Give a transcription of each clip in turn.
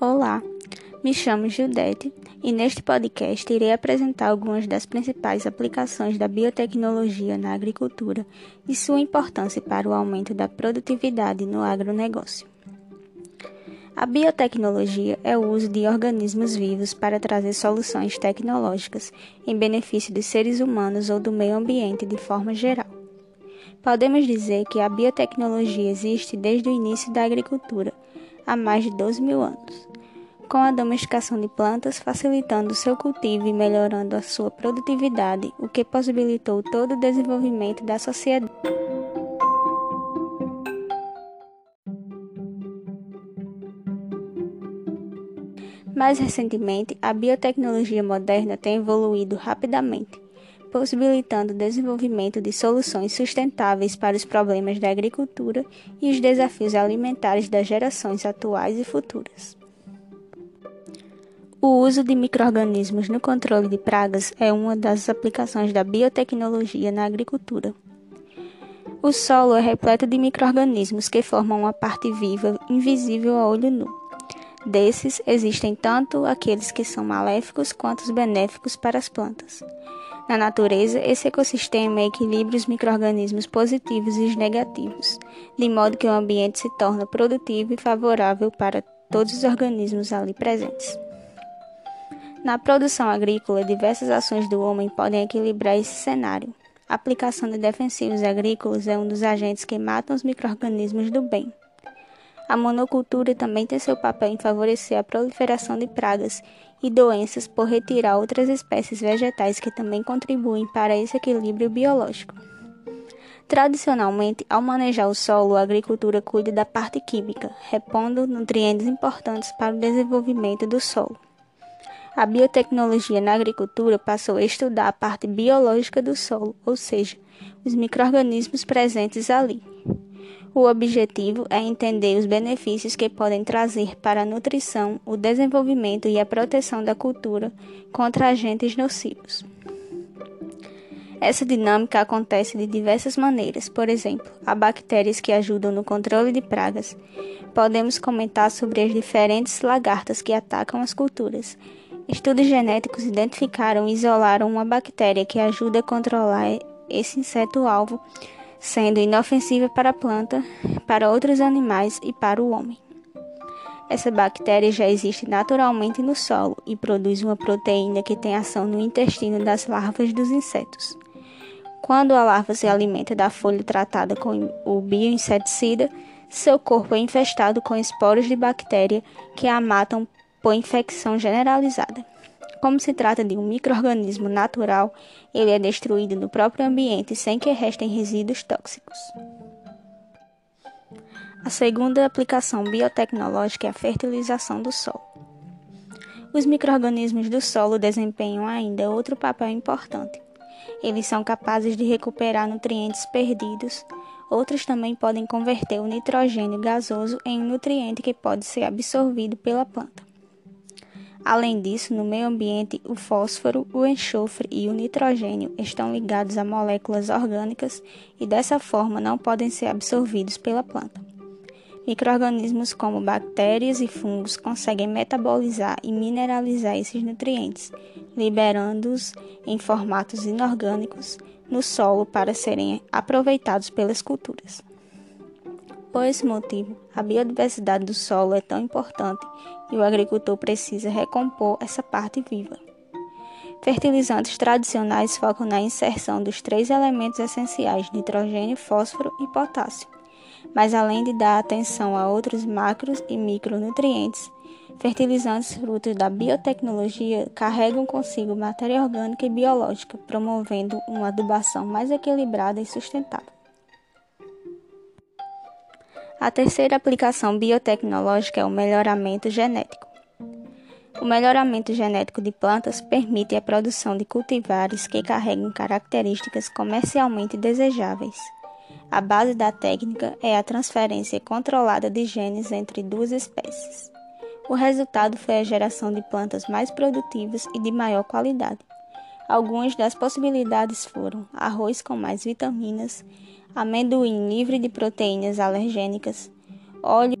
Olá, me chamo Gildete e neste podcast irei apresentar algumas das principais aplicações da biotecnologia na agricultura e sua importância para o aumento da produtividade no agronegócio. A biotecnologia é o uso de organismos vivos para trazer soluções tecnológicas em benefício dos seres humanos ou do meio ambiente de forma geral. Podemos dizer que a biotecnologia existe desde o início da agricultura, há mais de 12 mil anos, com a domesticação de plantas facilitando seu cultivo e melhorando a sua produtividade, o que possibilitou todo o desenvolvimento da sociedade. Mais recentemente, a biotecnologia moderna tem evoluído rapidamente, possibilitando o desenvolvimento de soluções sustentáveis para os problemas da agricultura e os desafios alimentares das gerações atuais e futuras. O uso de microrganismos no controle de pragas é uma das aplicações da biotecnologia na agricultura. O solo é repleto de microrganismos que formam uma parte viva invisível a olho nu. Desses, existem tanto aqueles que são maléficos quanto os benéficos para as plantas. Na natureza, esse ecossistema equilibra os microrganismos positivos e os negativos, de modo que o ambiente se torna produtivo e favorável para todos os organismos ali presentes. Na produção agrícola, diversas ações do homem podem equilibrar esse cenário. A aplicação de defensivos agrícolas é um dos agentes que matam os microrganismos do bem. A monocultura também tem seu papel em favorecer a proliferação de pragas e doenças por retirar outras espécies vegetais que também contribuem para esse equilíbrio biológico. Tradicionalmente, ao manejar o solo, a agricultura cuida da parte química, repondo nutrientes importantes para o desenvolvimento do solo. A biotecnologia na agricultura passou a estudar a parte biológica do solo, ou seja, os microrganismos presentes ali. O objetivo é entender os benefícios que podem trazer para a nutrição, o desenvolvimento e a proteção da cultura contra agentes nocivos. Essa dinâmica acontece de diversas maneiras, por exemplo, há bactérias que ajudam no controle de pragas. Podemos comentar sobre as diferentes lagartas que atacam as culturas. Estudos genéticos identificaram e isolaram uma bactéria que ajuda a controlar esse inseto-alvo sendo inofensiva para a planta, para outros animais e para o homem. Essa bactéria já existe naturalmente no solo e produz uma proteína que tem ação no intestino das larvas dos insetos. Quando a larva se alimenta da folha tratada com o bioinseticida, seu corpo é infestado com esporos de bactéria que a matam por infecção generalizada. Como se trata de um microorganismo natural, ele é destruído no próprio ambiente sem que restem resíduos tóxicos. A segunda aplicação biotecnológica é a fertilização do solo. Os microorganismos do solo desempenham ainda outro papel importante. Eles são capazes de recuperar nutrientes perdidos. Outros também podem converter o nitrogênio gasoso em um nutriente que pode ser absorvido pela planta. Além disso, no meio ambiente, o fósforo, o enxofre e o nitrogênio estão ligados a moléculas orgânicas e dessa forma não podem ser absorvidos pela planta. Microorganismos como bactérias e fungos conseguem metabolizar e mineralizar esses nutrientes, liberando-os em formatos inorgânicos no solo para serem aproveitados pelas culturas. Por esse motivo, a biodiversidade do solo é tão importante e o agricultor precisa recompor essa parte viva. Fertilizantes tradicionais focam na inserção dos três elementos essenciais: nitrogênio, fósforo e potássio. Mas além de dar atenção a outros macros e micronutrientes, fertilizantes frutos da biotecnologia carregam consigo matéria orgânica e biológica, promovendo uma adubação mais equilibrada e sustentável. A terceira aplicação biotecnológica é o melhoramento genético. O melhoramento genético de plantas permite a produção de cultivares que carregam características comercialmente desejáveis. A base da técnica é a transferência controlada de genes entre duas espécies. O resultado foi a geração de plantas mais produtivas e de maior qualidade. Algumas das possibilidades foram arroz com mais vitaminas, amendoim livre de proteínas alergênicas, óleo.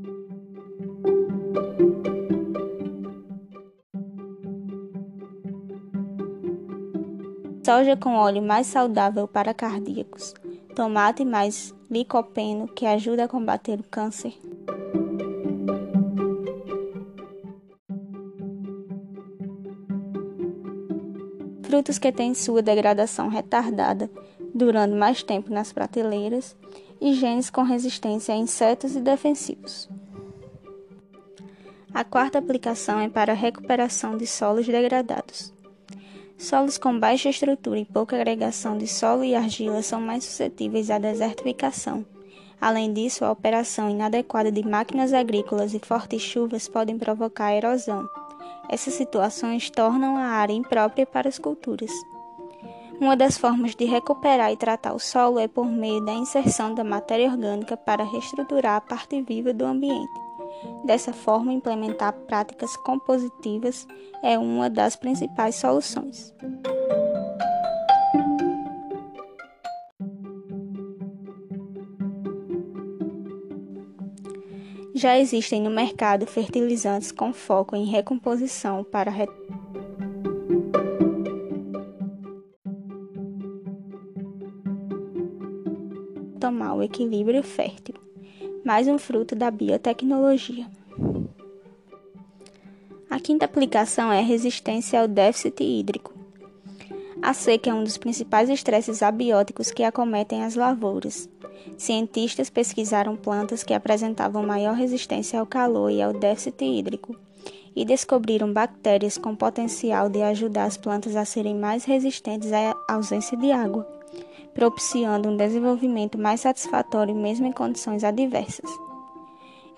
Soja com óleo mais saudável para cardíacos, tomate mais licopeno que ajuda a combater o câncer, Frutos que têm sua degradação retardada, durando mais tempo nas prateleiras, e genes com resistência a insetos e defensivos. A quarta aplicação é para a recuperação de solos degradados. Solos com baixa estrutura e pouca agregação de solo e argila são mais suscetíveis à desertificação. Além disso, a operação inadequada de máquinas agrícolas e fortes chuvas podem provocar erosão. Essas situações tornam a área imprópria para as culturas. Uma das formas de recuperar e tratar o solo é por meio da inserção da matéria orgânica para reestruturar a parte viva do ambiente. Dessa forma, implementar práticas compositivas é uma das principais soluções. Já existem no mercado fertilizantes com foco em recomposição para tomar o equilíbrio fértil mais um fruto da biotecnologia. A quinta aplicação é resistência ao déficit hídrico. A seca é um dos principais estresses abióticos que acometem as lavouras. Cientistas pesquisaram plantas que apresentavam maior resistência ao calor e ao déficit hídrico e descobriram bactérias com potencial de ajudar as plantas a serem mais resistentes à ausência de água propiciando um desenvolvimento mais satisfatório mesmo em condições adversas.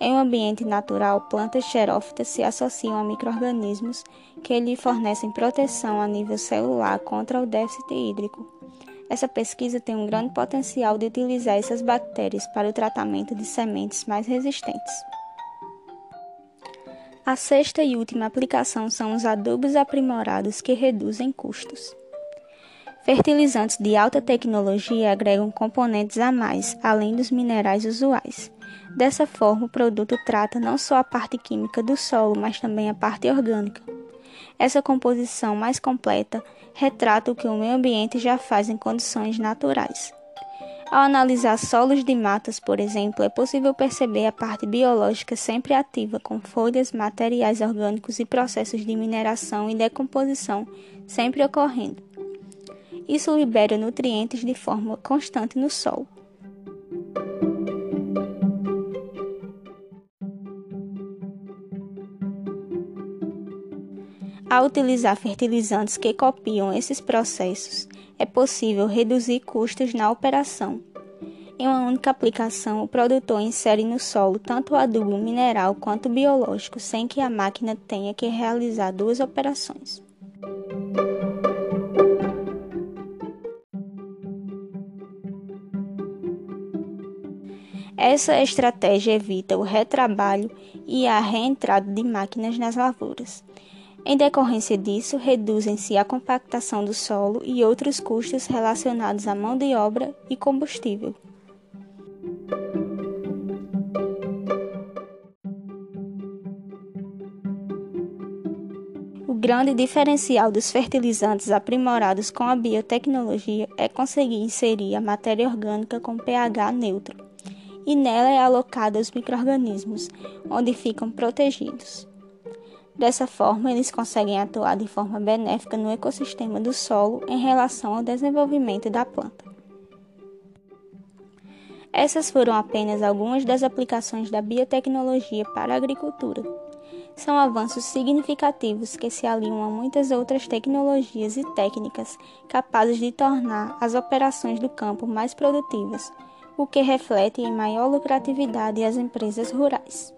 Em um ambiente natural, plantas xerófitas se associam a microrganismos que lhe fornecem proteção a nível celular contra o déficit hídrico. Essa pesquisa tem um grande potencial de utilizar essas bactérias para o tratamento de sementes mais resistentes. A sexta e última aplicação são os adubos aprimorados que reduzem custos. Fertilizantes de alta tecnologia agregam componentes a mais, além dos minerais usuais. Dessa forma, o produto trata não só a parte química do solo, mas também a parte orgânica. Essa composição mais completa retrata o que o meio ambiente já faz em condições naturais. Ao analisar solos de matas, por exemplo, é possível perceber a parte biológica sempre ativa, com folhas, materiais orgânicos e processos de mineração e decomposição sempre ocorrendo. Isso libera nutrientes de forma constante no solo. Ao utilizar fertilizantes que copiam esses processos, é possível reduzir custos na operação. Em uma única aplicação, o produtor insere no solo tanto o adubo mineral quanto biológico, sem que a máquina tenha que realizar duas operações. Essa estratégia evita o retrabalho e a reentrada de máquinas nas lavouras. Em decorrência disso, reduzem-se a compactação do solo e outros custos relacionados à mão de obra e combustível. O grande diferencial dos fertilizantes aprimorados com a biotecnologia é conseguir inserir a matéria orgânica com pH neutro e nela é alocada os microrganismos, onde ficam protegidos. Dessa forma, eles conseguem atuar de forma benéfica no ecossistema do solo em relação ao desenvolvimento da planta. Essas foram apenas algumas das aplicações da biotecnologia para a agricultura. São avanços significativos que se alinham a muitas outras tecnologias e técnicas capazes de tornar as operações do campo mais produtivas o que reflete em maior lucratividade às empresas rurais.